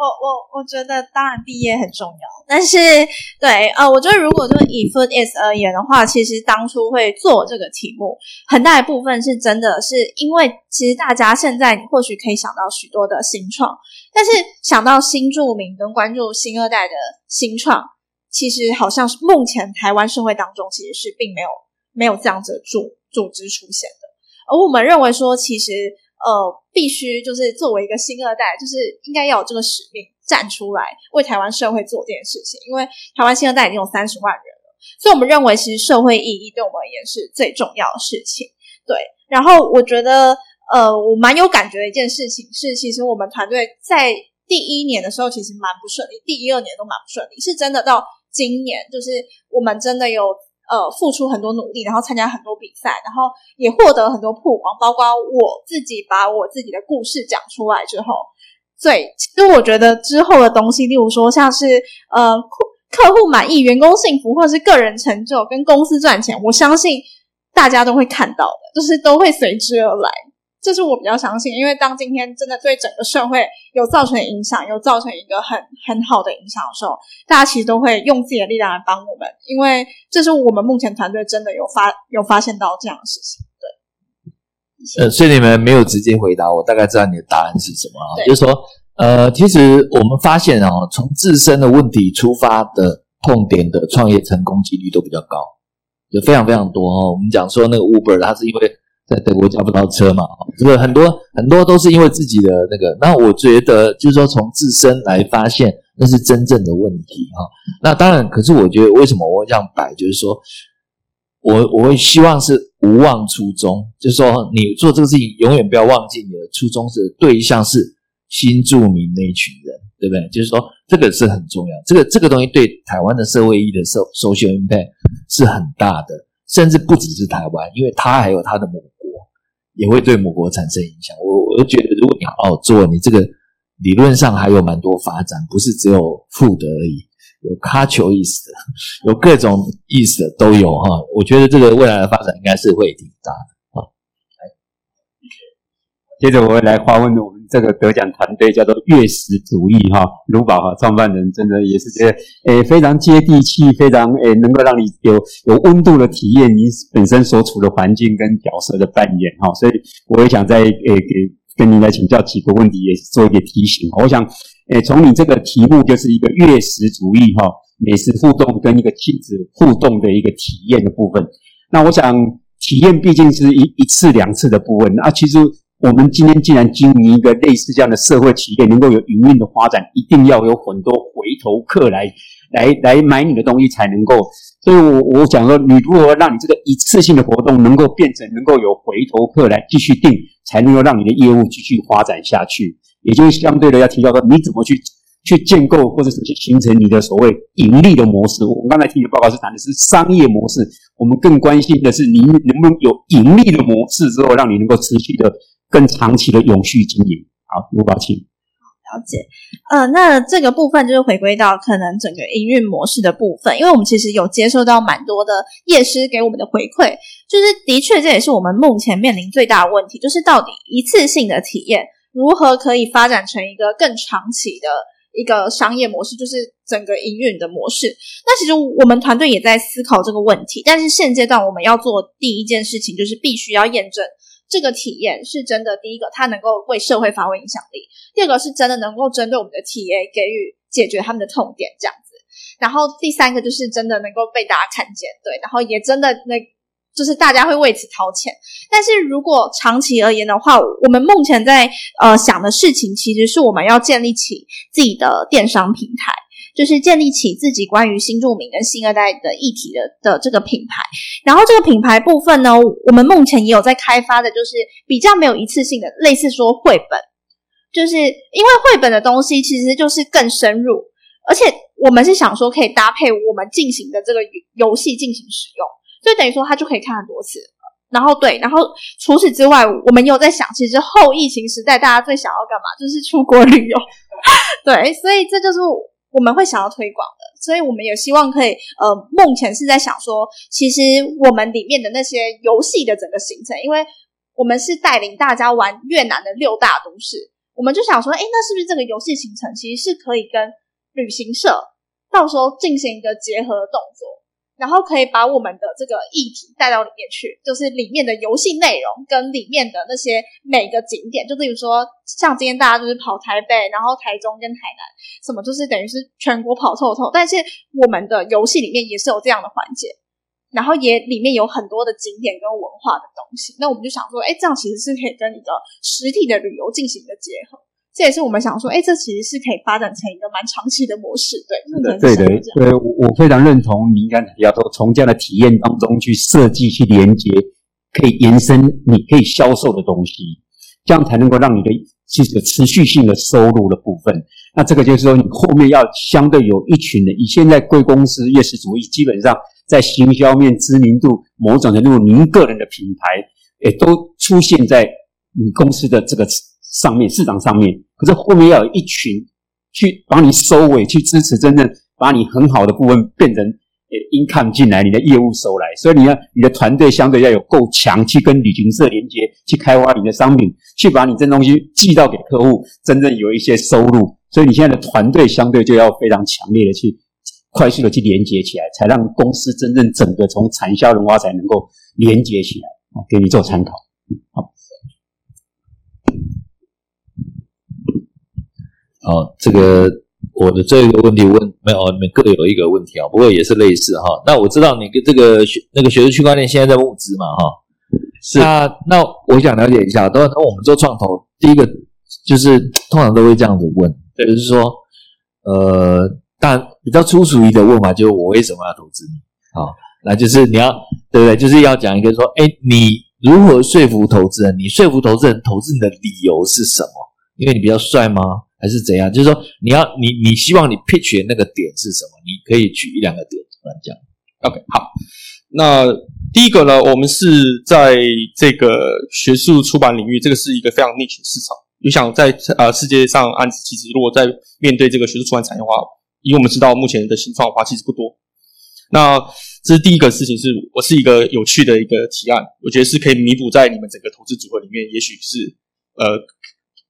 我我我觉得当然毕业很重要，但是对呃，我觉得如果就以 Food is 而言的话，其实当初会做这个题目，很大一部分是真的是因为其实大家现在或许可以想到许多的新创，但是想到新著名跟关注新二代的新创，其实好像是目前台湾社会当中其实是并没有没有这样子的组组织出现的，而我们认为说其实。呃，必须就是作为一个新二代，就是应该要有这个使命，站出来为台湾社会做这件事情。因为台湾新二代已经有三十万人了，所以我们认为其实社会意义对我们而言是最重要的事情。对，然后我觉得，呃，我蛮有感觉的一件事情是，其实我们团队在第一年的时候其实蛮不顺利，第一二年都蛮不顺利，是真的到今年，就是我们真的有。呃，付出很多努力，然后参加很多比赛，然后也获得很多曝光，包括我自己把我自己的故事讲出来之后，对，其实我觉得之后的东西，例如说像是呃客客户满意、员工幸福，或者是个人成就跟公司赚钱，我相信大家都会看到的，就是都会随之而来。这是我比较相信，因为当今天真的对整个社会有造成影响，有造成一个很很好的影响的时候，大家其实都会用自己的力量来帮我们，因为这是我们目前团队真的有发有发现到这样的事情。对，呃，所以你们没有直接回答我，大概知道你的答案是什么啊？就是说，呃，其实我们发现哦，从自身的问题出发的痛点的创业成功几率都比较高，有非常非常多哦。我们讲说那个 Uber，它是因为在德国叫不到车嘛，这个很多很多都是因为自己的那个。那我觉得就是说从自身来发现，那是真正的问题哈、那当然，可是我觉得为什么我会这样摆，就是说。我我会希望是无忘初衷，就是说你做这个事情永远不要忘记你的初衷是对象是新住民那一群人，对不对？就是说这个是很重要，这个这个东西对台湾的社会意义的 so social impact 是很大的，甚至不只是台湾，因为它还有它的母，也会对母国产生影响。我我觉得，如果你好好做，你这个理论上还有蛮多发展，不是只有负的而已。有咖球意思的，有各种意思的都有哈。我觉得这个未来的发展应该是会挺大的啊。来。接着我会来发问我们这个得奖团队，叫做月食主义哈，卢宝哈创办人真的也是觉得诶非常接地气，非常诶能够让你有有温度的体验你本身所处的环境跟角色的扮演哈，所以我也想再诶给跟您来请教几个问题，也做一个提醒。我想诶从你这个题目就是一个月食主义哈，美食互动跟一个亲子互动的一个体验的部分，那我想体验毕竟是一一次两次的部分，那其实。我们今天既然经营一个类似这样的社会企业，能够有营运的发展，一定要有很多回头客来来来买你的东西才能够。所以我我讲说，你如何让你这个一次性的活动能够变成能够有回头客来继续订，才能够让你的业务继续发展下去。也就是相对的要提到说，你怎么去去建构或者是去形成你的所谓盈利的模式。我们刚才听的报告是谈的是商业模式，我们更关心的是你能不能有盈利的模式之后，让你能够持续的。更长期的永续经营。好，卢宝清。了解，呃，那这个部分就是回归到可能整个营运模式的部分，因为我们其实有接受到蛮多的业师给我们的回馈，就是的确这也是我们目前面临最大的问题，就是到底一次性的体验如何可以发展成一个更长期的一个商业模式，就是整个营运的模式。那其实我们团队也在思考这个问题，但是现阶段我们要做第一件事情就是必须要验证。这个体验是真的，第一个，它能够为社会发挥影响力；第二个，是真的能够针对我们的 TA 给予解决他们的痛点，这样子。然后第三个就是真的能够被大家看见，对，然后也真的那，就是大家会为此掏钱。但是如果长期而言的话，我们目前在呃想的事情，其实是我们要建立起自己的电商平台。就是建立起自己关于新住民跟新二代的议题的的这个品牌，然后这个品牌部分呢，我们目前也有在开发的，就是比较没有一次性的，类似说绘本，就是因为绘本的东西其实就是更深入，而且我们是想说可以搭配我们进行的这个游戏进行使用，所以等于说他就可以看很多次。然后对，然后除此之外，我们有在想，其实后疫情时代大家最想要干嘛，就是出国旅游。对，所以这就是。我们会想要推广的，所以我们也希望可以，呃，目前是在想说，其实我们里面的那些游戏的整个行程，因为我们是带领大家玩越南的六大都市，我们就想说，哎，那是不是这个游戏行程其实是可以跟旅行社到时候进行一个结合的动作？然后可以把我们的这个议题带到里面去，就是里面的游戏内容跟里面的那些每个景点，就比如说像今天大家就是跑台北，然后台中跟台南，什么就是等于是全国跑透透。但是我们的游戏里面也是有这样的环节，然后也里面有很多的景点跟文化的东西。那我们就想说，哎，这样其实是可以跟一个实体的旅游进行一个结合。这也是我们想说，哎，这其实是可以发展成一个蛮长期的模式，对，对的，对，我我非常认同你刚才提到说，从这样的体验当中去设计、去连接，可以延伸你可以销售的东西，这样才能够让你的其实持续性的收入的部分。那这个就是说，你后面要相对有一群人，以现在贵公司夜市主义，基本上在行销面知名度，某种程度您个人的品牌也都出现在你公司的这个。上面市场上面，可是后面要有一群去帮你收尾，去支持真正把你很好的部分变成呃 income 进来，你的业务收来，所以你要你的团队相对要有够强，去跟旅行社连接，去开发你的商品，去把你这东西寄到给客户，真正有一些收入。所以你现在的团队相对就要非常强烈的去快速的去连接起来，才让公司真正整个从产销人挖才能够连接起来。啊，给你做参考。好，好，这个我的这个问题问没有，你们各有一个问题啊，不过也是类似哈。那我知道你跟这个学那个学术区块链现在在募资嘛哈，是那那我想了解一下，当然我们做创投，第一个就是通常都会这样子问，对就是说，呃，但比较粗俗一的问法就是我为什么要投资你？好，那就是你要对不对？就是要讲一个说，哎，你如何说服投资人？你说服投资人投资你的理由是什么？因为你比较帅吗？还是怎样？就是说，你要你你希望你 pitch 的那个点是什么？你可以举一两个点来讲。OK，好，那第一个呢，我们是在这个学术出版领域，这个是一个非常 niche 的市场。你想在呃世界上案子，其实如果在面对这个学术出版产业的话，以我们知道目前的新创的话，其实不多。那这是第一个事情是，我是一个有趣的一个提案，我觉得是可以弥补在你们整个投资组合里面，也许是呃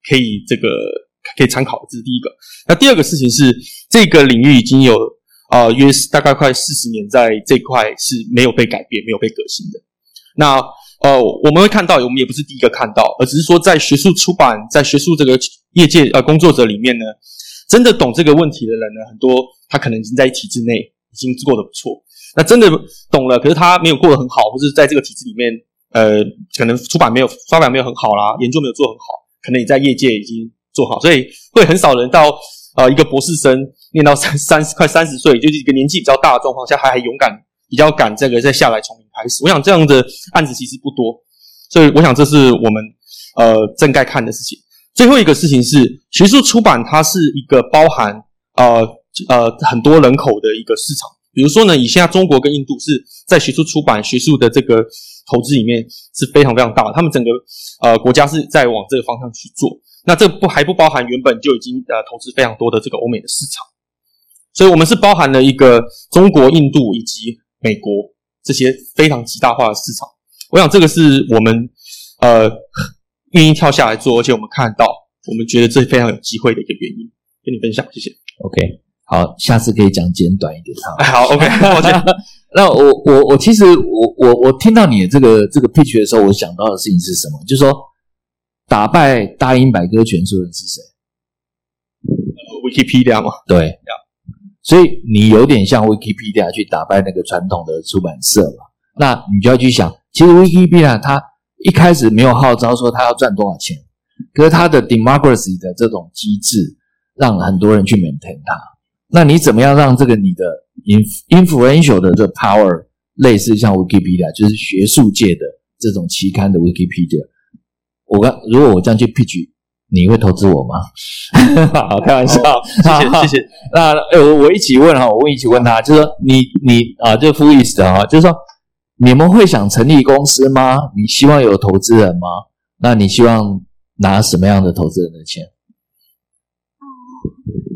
可以这个可以参考的，这是第一个。那第二个事情是，这个领域已经有呃约大概快四十年，在这块是没有被改变、没有被革新的。那呃，我们会看到，我们也不是第一个看到，而只是说在学术出版、在学术这个业界呃工作者里面呢，真的懂这个问题的人呢，很多他可能已经在体制内已经过得不错。那真的懂了，可是他没有过得很好，或是在这个体制里面，呃，可能出版没有发表没有很好啦，研究没有做很好，可能你在业界已经做好，所以会很少人到呃一个博士生念到三 三十快三十岁，就是一个年纪比较大的状况下，还还勇敢比较敢这个再下来从零开始。我想这样的案子其实不多，所以我想这是我们呃正该看的事情。最后一个事情是，学术出版它是一个包含呃呃很多人口的一个市场。比如说呢，以现在中国跟印度是在学术出版、学术的这个投资里面是非常非常大的，他们整个呃国家是在往这个方向去做。那这不还不包含原本就已经呃投资非常多的这个欧美的市场，所以我们是包含了一个中国、印度以及美国这些非常极大化的市场。我想这个是我们呃愿意跳下来做，而且我们看到，我们觉得这非常有机会的一个原因，跟你分享，谢谢。OK，好，下次可以讲简短一点哈。哎，好，OK，抱歉。那我我我其实我我我听到你的这个这个 pitch 的时候，我想到的事情是什么？就是说打败大英百科全书的人是谁？Wikipedia 嘛，对，所以你有点像 Wikipedia 去打败那个传统的出版社嘛。那你就要去想，其实 Wikipedia 它一开始没有号召说它要赚多少钱，可是它的 democracy 的这种机制，让很多人去 maintain 它。那你怎么样让这个你的 inf influential 的这个 power 类似像 Wikipedia，就是学术界的这种期刊的 Wikipedia？我刚如果我这样去 pitch，你会投资我吗？好，开玩笑，谢谢 谢谢。那呃，我我一起问哈，我问一起问他，就是说你你啊，就 f u i s 的哈，就是说你们会想成立公司吗？你希望有投资人吗？那你希望拿什么样的投资人的钱？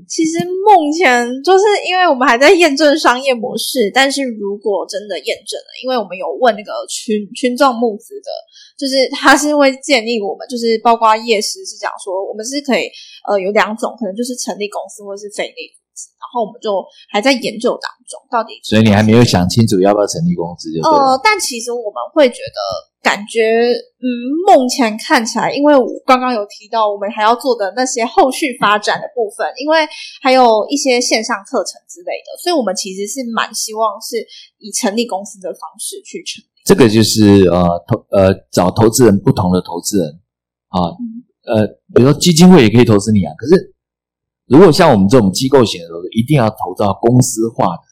其实目前就是因为我们还在验证商业模式，但是如果真的验证了，因为我们有问那个群群众募资的，就是 他是会建议我们，就是包括叶师是讲说，我们是可以呃有两种，可能就是成立公司或是非利然后我们就还在研究当中，到底所以你还没有想清楚要不要成立公司，就。呃，但其实我们会觉得，感觉，嗯，目前看起来，因为我刚刚有提到，我们还要做的那些后续发展的部分，因为还有一些线上课程之类的，所以我们其实是蛮希望是以成立公司的方式去成立。这个就是呃投呃找投资人不同的投资人啊呃，比如说基金会也可以投资你啊，可是如果像我们这种机构型的投资，一定要投到公司化的，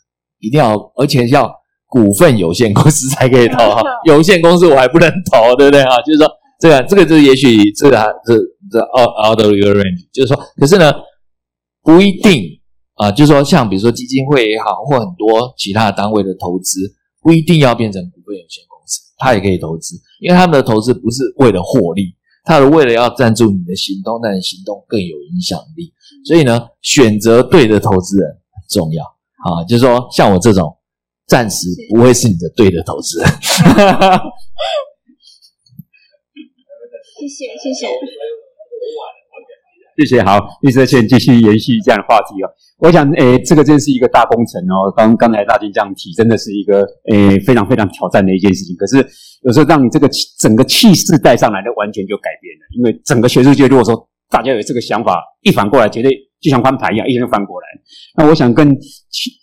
一定要而且要股份有限公司才可以投哈，有限公司我还不能投，对不对啊？就是说这个这个就是也许这个这这 out out of your range，就是说，可是呢不一定啊、就是说像比如说基金会也好，或很多其他单位的投资。不一定要变成股份有限公司，他也可以投资，因为他们的投资不是为了获利，他是为了要赞助你的行动，让你行动更有影响力。所以呢，选择对的投资人很重要啊。就是说，像我这种暂时不会是你的对的投资人。谢 谢谢谢。谢谢，好，绿色线继续延续这样的话题哦。我想，诶，这个真是一个大工程哦。刚刚才大金这样提，真的是一个诶非常非常挑战的一件事情。可是有时候让你这个整个气势带上来的，完全就改变了。因为整个学术界如果说大家有这个想法，一反过来，绝对就像翻牌一样，一下就翻过来。那我想更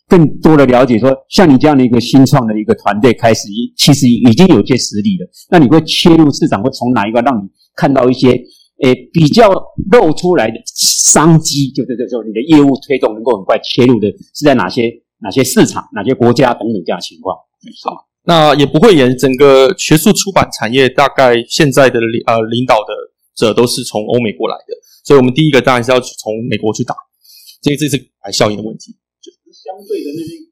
更多的了解说，像你这样的一个新创的一个团队，开始其实已经有些实力了。那你会切入市场，会从哪一个让你看到一些？诶，比较露出来的商机，就这这就你的业务推动能够很快切入的，是在哪些哪些市场、哪些国家等等这样情况。好，那也不会演整个学术出版产业，大概现在的领呃领导的者都是从欧美过来的，所以我们第一个当然是要从美国去打，这这是白效应的问题，就是相对的那些。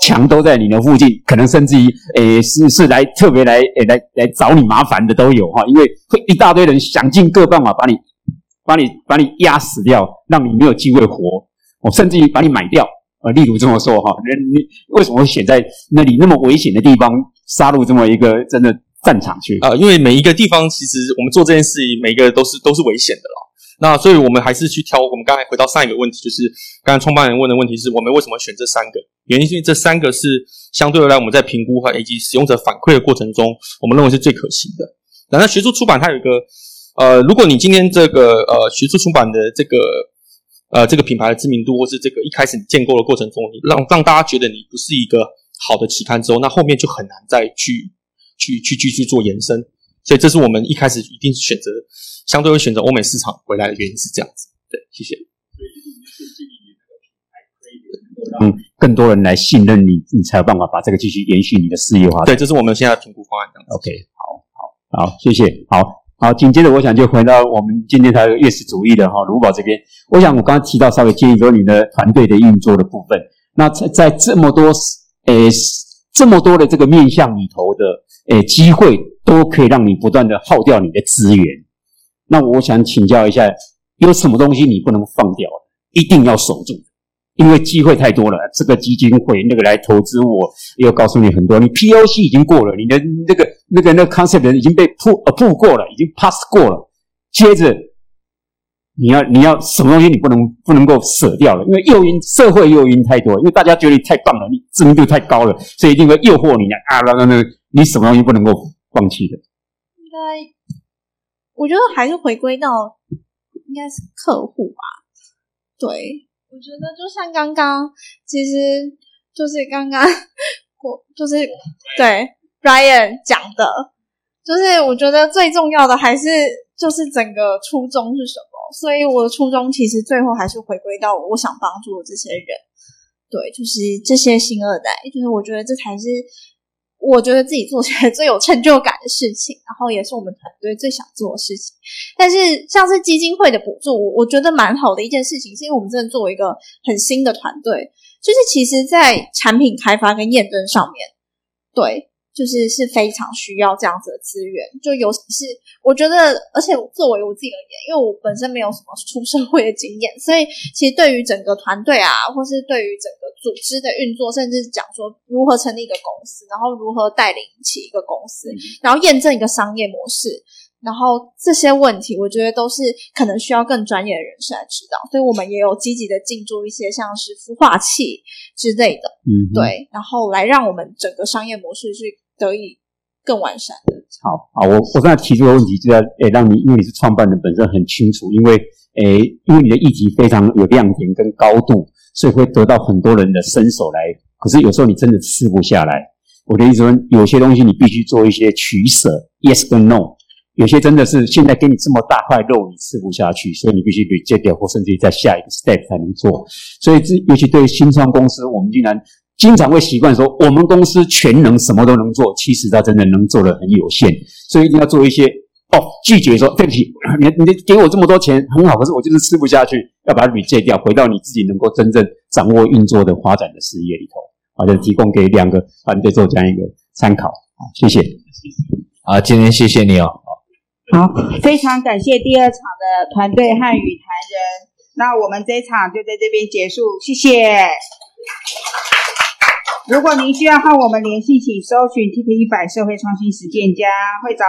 墙都在你的附近，可能甚至于，诶，是是来特别来，诶，来来找你麻烦的都有哈，因为会一大堆人想尽各办法把你，把你把你压死掉，让你没有机会活，哦，甚至于把你买掉，呃，例如这么说哈，人你为什么会选在那里那么危险的地方杀入这么一个真的战场去啊？因为每一个地方其实我们做这件事情，每一个都是都是危险的了。那所以我们还是去挑。我们刚才回到上一个问题，就是刚才创办人问的问题是我们为什么选这三个？原因是因为这三个是相对而来，我们在评估和以及使用者反馈的过程中，我们认为是最可行的。那学术出版它有一个呃，如果你今天这个呃学术出版的这个呃这个品牌的知名度，或是这个一开始你建构的过程中，你让让大家觉得你不是一个好的期刊之后，那后面就很难再去去去继续做延伸。所以这是我们一开始一定是选择。相对会选择欧美市场回来的原因是这样子，对，谢谢。嗯，更多人来信任你，你才有办法把这个继续延续你的事业化。对，这是我们现在评估方案。OK，好好好，谢谢。好好，紧接着我想就回到我们今天谈越史主义的哈卢宝这边。我想我刚刚提到稍微建议说你的团队的运作的部分，那在在这么多诶这么多的这个面向里头的诶机会，都可以让你不断的耗掉你的资源。那我想请教一下，有什么东西你不能放掉，一定要守住？因为机会太多了，这个基金会那个来投资我，又告诉你很多，你 P O C 已经过了，你的那个那个那个 concept 已经被 pull 过了，已经 pass 过了。接着你要你要什么东西你不能不能够舍掉了？因为诱因社会诱因太多，因为大家觉得你太棒了，你知名度太高了，所以一定会诱惑你啊，那那那你什么东西不能够放弃的？应该。我觉得还是回归到应该是客户吧。对，我觉得就像刚刚，其实就是刚刚我就是对 Ryan 讲的，就是我觉得最重要的还是就是整个初衷是什么。所以我的初衷其实最后还是回归到我想帮助的这些人。对，就是这些新二代，就是我觉得这才是。我觉得自己做起来最有成就感的事情，然后也是我们团队最想做的事情。但是像是基金会的补助，我我觉得蛮好的一件事情，是因为我们真的作为一个很新的团队，就是其实在产品开发跟验证上面，对。就是是非常需要这样子的资源，就尤其是我觉得，而且作为我自己而言，因为我本身没有什么出社会的经验，所以其实对于整个团队啊，或是对于整个组织的运作，甚至讲说如何成立一个公司，然后如何带领起一个公司，然后验证一个商业模式。然后这些问题，我觉得都是可能需要更专业的人士来指导，所以我们也有积极的进驻一些像是孵化器之类的，嗯，对，然后来让我们整个商业模式是得以更完善。好，好，我我刚才提出的问题，就要诶让你，因为你是创办人本身很清楚，因为诶因为你的议题非常有亮点跟高度，所以会得到很多人的伸手来。可是有时候你真的吃不下来，我的意思说，有些东西你必须做一些取舍，yes 跟 no。有些真的是现在给你这么大块肉，你吃不下去，所以你必须被戒掉，或甚至于在下一个 step 才能做。所以这尤其对新创公司，我们竟然经常会习惯说，我们公司全能，什么都能做。其实他真的能做的很有限，所以一定要做一些哦，拒绝说对不起，你你给我这么多钱很好，可是我就是吃不下去，要把它戒掉，回到你自己能够真正掌握运作的发展的事业里头。好的，提供给两个团队做这样一个参考。好，谢谢。好，今天谢谢你哦。好，非常感谢第二场的团队汉语谈人。那我们这一场就在这边结束，谢谢。如果您需要和我们联系，请搜寻 TK 一百社会创新实践家，会找